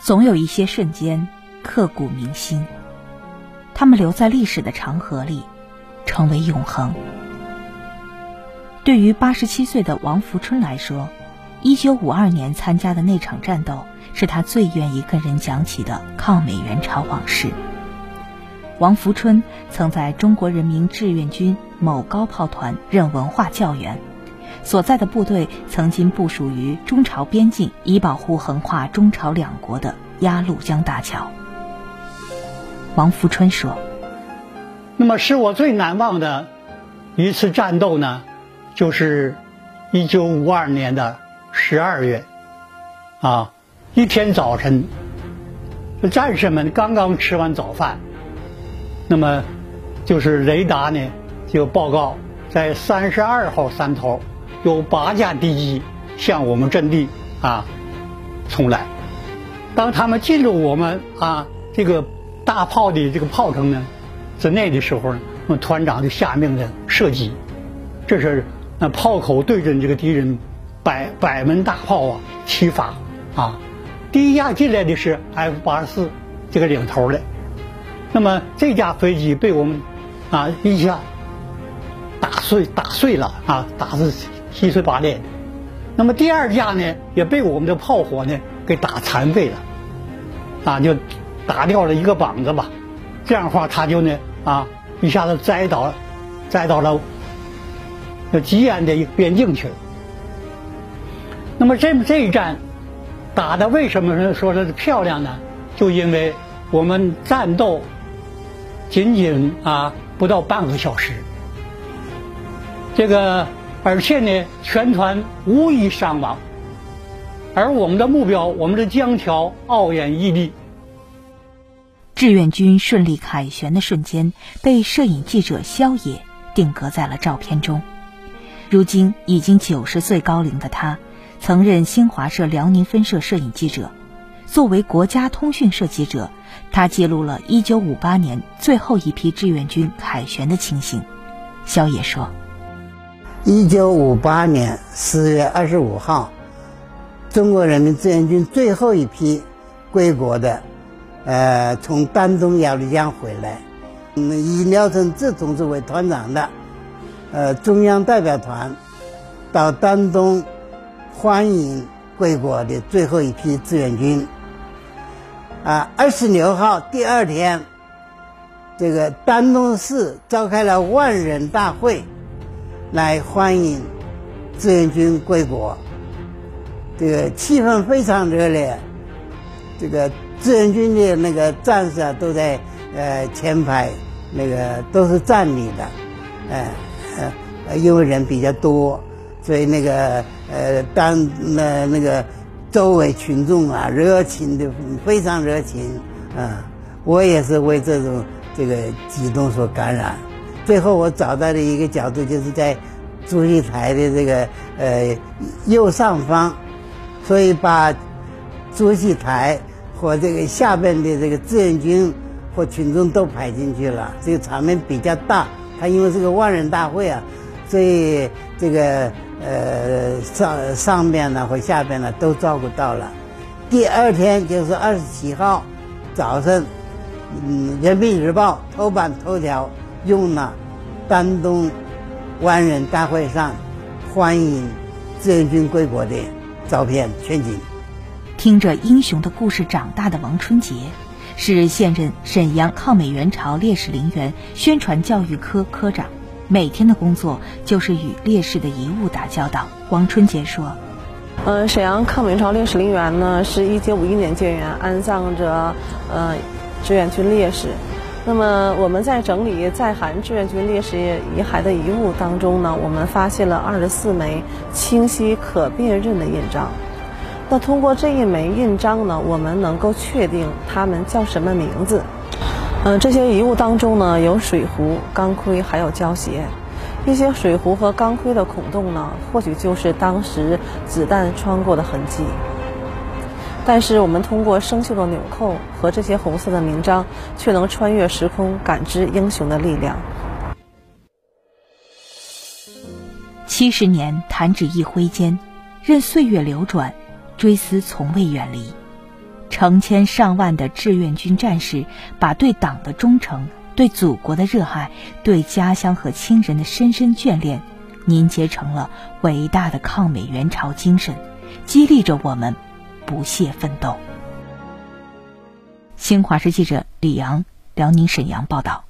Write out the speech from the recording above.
总有一些瞬间刻骨铭心，他们留在历史的长河里，成为永恒。对于八十七岁的王福春来说，一九五二年参加的那场战斗是他最愿意跟人讲起的抗美援朝往事。王福春曾在中国人民志愿军某高炮团任文化教员，所在的部队曾经部署于中朝边境，以保护横跨中朝两国的鸭绿江大桥。王福春说：“那么使我最难忘的一次战斗呢？”就是一九五二年的十二月，啊，一天早晨，战士们刚刚吃完早饭，那么就是雷达呢就报告，在三十二号山头有八架敌机向我们阵地啊冲来。当他们进入我们啊这个大炮的这个炮城呢之内的时候呢，我们团长就下命令射击，这是。那炮口对准这个敌人，百百门大炮啊齐发啊！第一架进来的是 F 八十四这个领头的，那么这架飞机被我们啊一下打碎打碎了啊，打是七碎八裂的。那么第二架呢也被我们的炮火呢给打残废了，啊就打掉了一个膀子吧。这样的话他就呢啊一下子栽倒，栽到了。到吉安的一个边境去了。那么这这一战打的为什么说说是漂亮呢？就因为我们战斗仅仅啊不到半个小时，这个而且呢全团无一伤亡，而我们的目标，我们的江桥傲眼屹立。志愿军顺利凯旋的瞬间，被摄影记者肖野定格在了照片中。如今已经九十岁高龄的他，曾任新华社辽宁分社摄影记者。作为国家通讯社记者，他记录了1958年最后一批志愿军凯旋的情形。肖野说：“1958 年4月25号，中国人民志愿军最后一批归国的，呃，从丹东鸭绿江回来，嗯，以廖承志同志为团长的。”呃，中央代表团到丹东欢迎归国的最后一批志愿军。啊，二十六号第二天，这个丹东市召开了万人大会，来欢迎志愿军归国。这个气氛非常热烈，这个志愿军的那个战士啊，都在呃前排，那个都是站立的，哎。呃，因为人比较多，所以那个呃，当那那个周围群众啊，热情的非常热情啊，我也是为这种这个激动所感染。最后我找到的一个角度，就是在主席台的这个呃右上方，所以把主席台和这个下边的这个志愿军和群众都排进去了，这个场面比较大。他因为是个万人大会啊，所以这个呃上上边呢和下边呢都照顾到了。第二天就是二十七号早晨，嗯，《人民日报》头版头条用了丹东万人大会上欢迎志愿军归国的照片全景。听着英雄的故事长大的王春杰。是现任沈阳抗美援朝烈士陵园宣传教育科科长，每天的工作就是与烈士的遗物打交道。王春杰说：“呃，沈阳抗美援朝烈士陵园呢，是一九五一年建园，安葬着呃志愿军烈士。那么我们在整理在韩志愿军烈士遗骸的遗物当中呢，我们发现了二十四枚清晰可辨认的印章。”那通过这一枚印章呢，我们能够确定他们叫什么名字。嗯，这些遗物当中呢，有水壶、钢盔，还有胶鞋。一些水壶和钢盔的孔洞呢，或许就是当时子弹穿过的痕迹。但是我们通过生锈的纽扣和这些红色的名章，却能穿越时空，感知英雄的力量。七十年弹指一挥间，任岁月流转。追思从未远离。成千上万的志愿军战士，把对党的忠诚、对祖国的热爱、对家乡和亲人的深深眷恋，凝结成了伟大的抗美援朝精神，激励着我们不懈奋斗。新华社记者李阳，辽宁沈阳报道。